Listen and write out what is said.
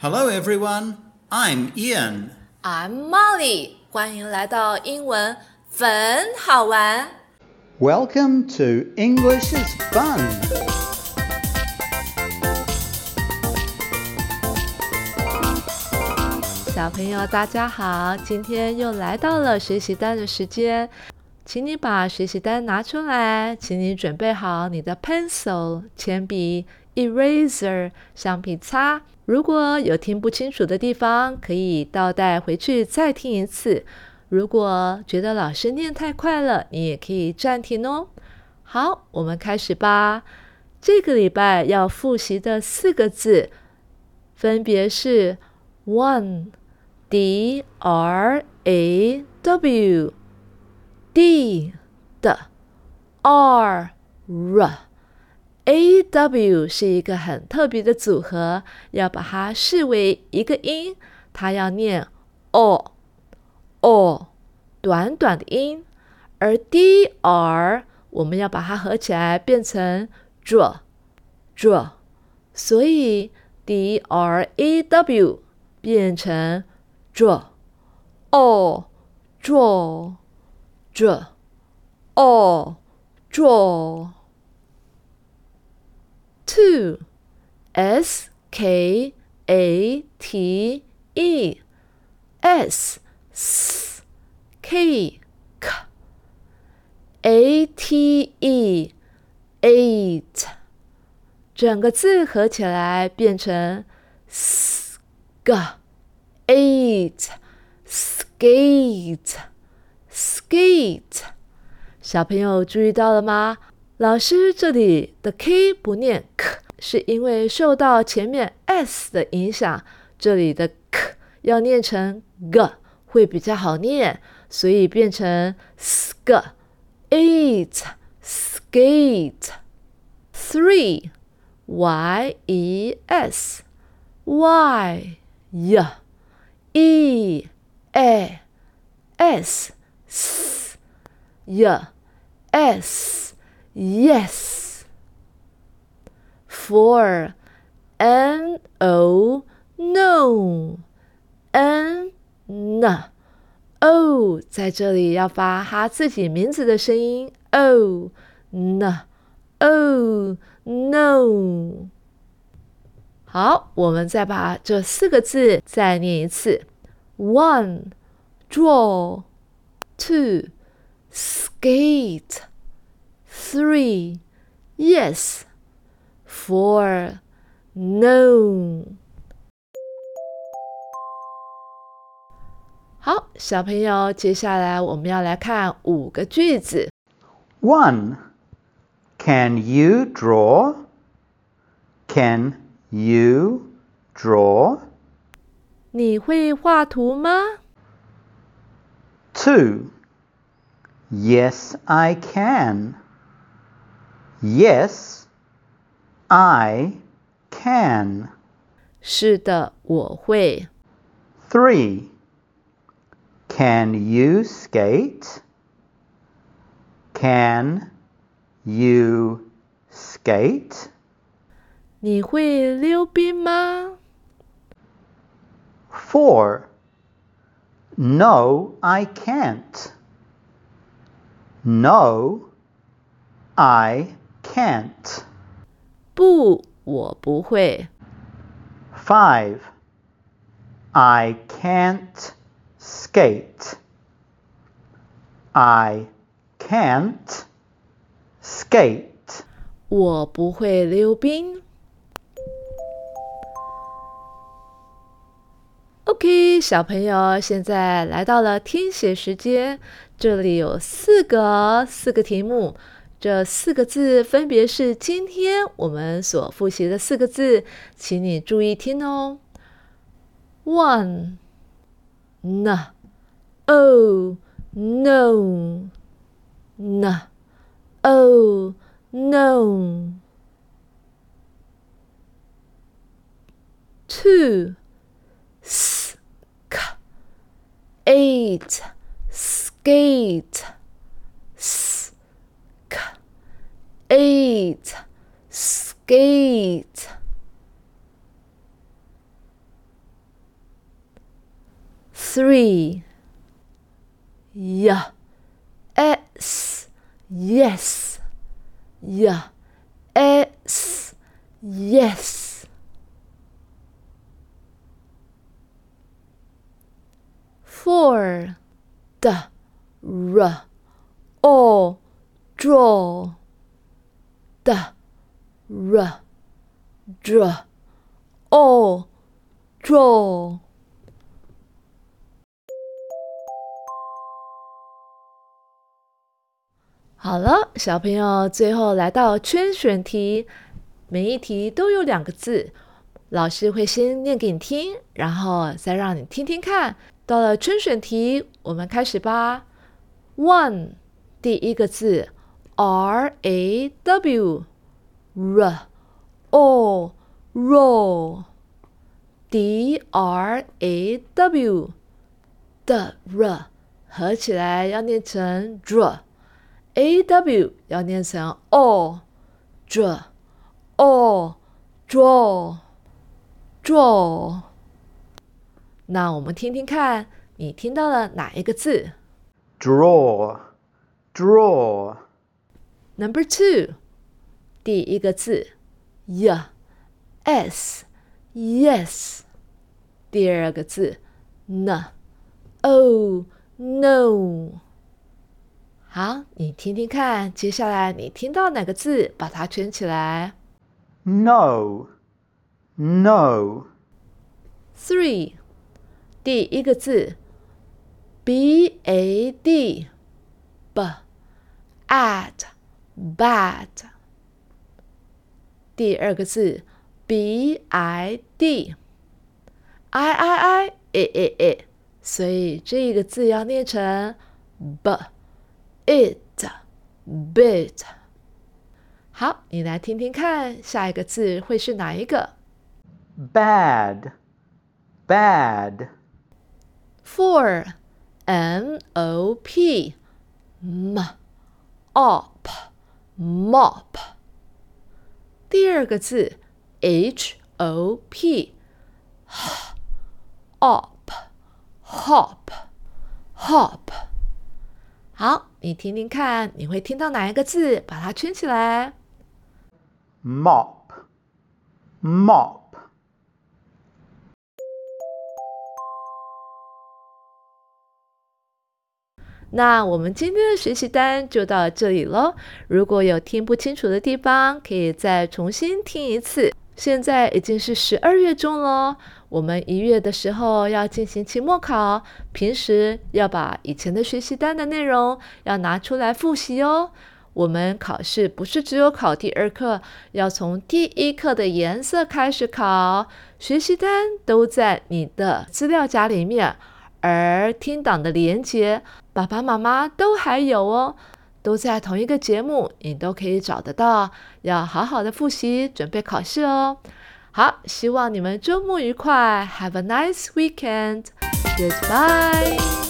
Hello, everyone. I'm Ian. I'm Molly，欢迎来到英文粉好玩。 Welcome to English is Fun. 小朋友，大家好！今天又来到了学习单的时间，请你把学习单拿出来，请你准备好你的 pencil 铅笔、eraser 橡皮擦。 如果有听不清楚的地方，可以倒带回去再听一次。如果觉得老师念太快了，你也可以暂停哦。好，我们开始吧。这个礼拜要复习的四个字分别是 one。D R A W D 的 R R A W 是一个很特别的组合，要把它视为一个音，它要念 o o 短短的音，而 D R 我们要把它合起来变成 dr dr，所以 D R A W 变成 draw，哦，draw，draw，哦，draw。Two, S K A T E, S S K K A T E, eight，整个字合起来变成 s g。eight skate skate，小朋友注意到了吗？ 老师这里的 k 不念 k，是因为受到前面 s 的影响，这里的 k 要念成 g 会比较好念，所以变成 sk eight skate three y e s y y e a s s y s yes four n o no n n o 在这里要发他自己名字的声音 o n o no。好，我们再把这四个字再念一次：one draw, two skate, three yes, four no。好，小朋友，接下来我们要来看五个句子。 One. Can you draw? Can you draw? 你会画图吗？ Two. Yes, I can. Yes, I can. 是的，我会。 Three. Can you skate? Can you skate? 你会溜冰吗？ Four. No, I can't. No, I can't. 不，我不会。 Five. I can't skate. I can't skate. 我不会溜冰。OK，小朋友，现在来到了听写时间。这里有四个四个题目， 这四个字分别是今天我们所复习的四个字，请你注意听哦。One, na，oh，no, na，oh，no. Two, s, k, eight, skate, eight, skate. three, y, s, yes, y, s, yes. Four, d, r, o, draw, da，ra，ra，o，draw 好了，小朋友，最后来到圈选题，每一题都有两个字，老师会先念给你听，然后再让你听听看。到了圈选题，我们开始吧。One，第一个字，R A W，R O raw，D R A W 的 R 合起来要念成 dr。a w 要念成 o，dr，o，draw，draw。那我们听听看，你听到了哪一个字？draw，draw。Number two，第一个字，y，s，yes。第二个字，n，o，no。好，你听听看，接下来你听到哪个字，把它圈起来。No，no。Three，第一个字，b a d，b，ad，bad。第二个字，b i d，i i i a a a，所以这个字要念成 b。it bit。好，你来听听看，下一个字会是哪一个？Bad, bad. Four, M O P, m, op, mop. 第二个字，H O P，Hop，Hop，Hop，好，你听听看，你会听到哪一个字？把它圈起来。Mop，mop。那我们今天的学习单就到这里喽。如果有听不清楚的地方，可以再重新听一次。现在已经是十二月中了。我们一月的时候要进行期末考，平时要把以前的学习单的内容要拿出来复习哦。我们考试不是只有考第二课，要从第一课的颜色开始考。学习单都在你的资料夹里面，而听档的连接，爸爸妈妈都还有哦，都在同一个节目，你都可以找得到。要好好的复习，准备考试哦。好，希望你们周末愉快，Have a nice weekend. Goodbye.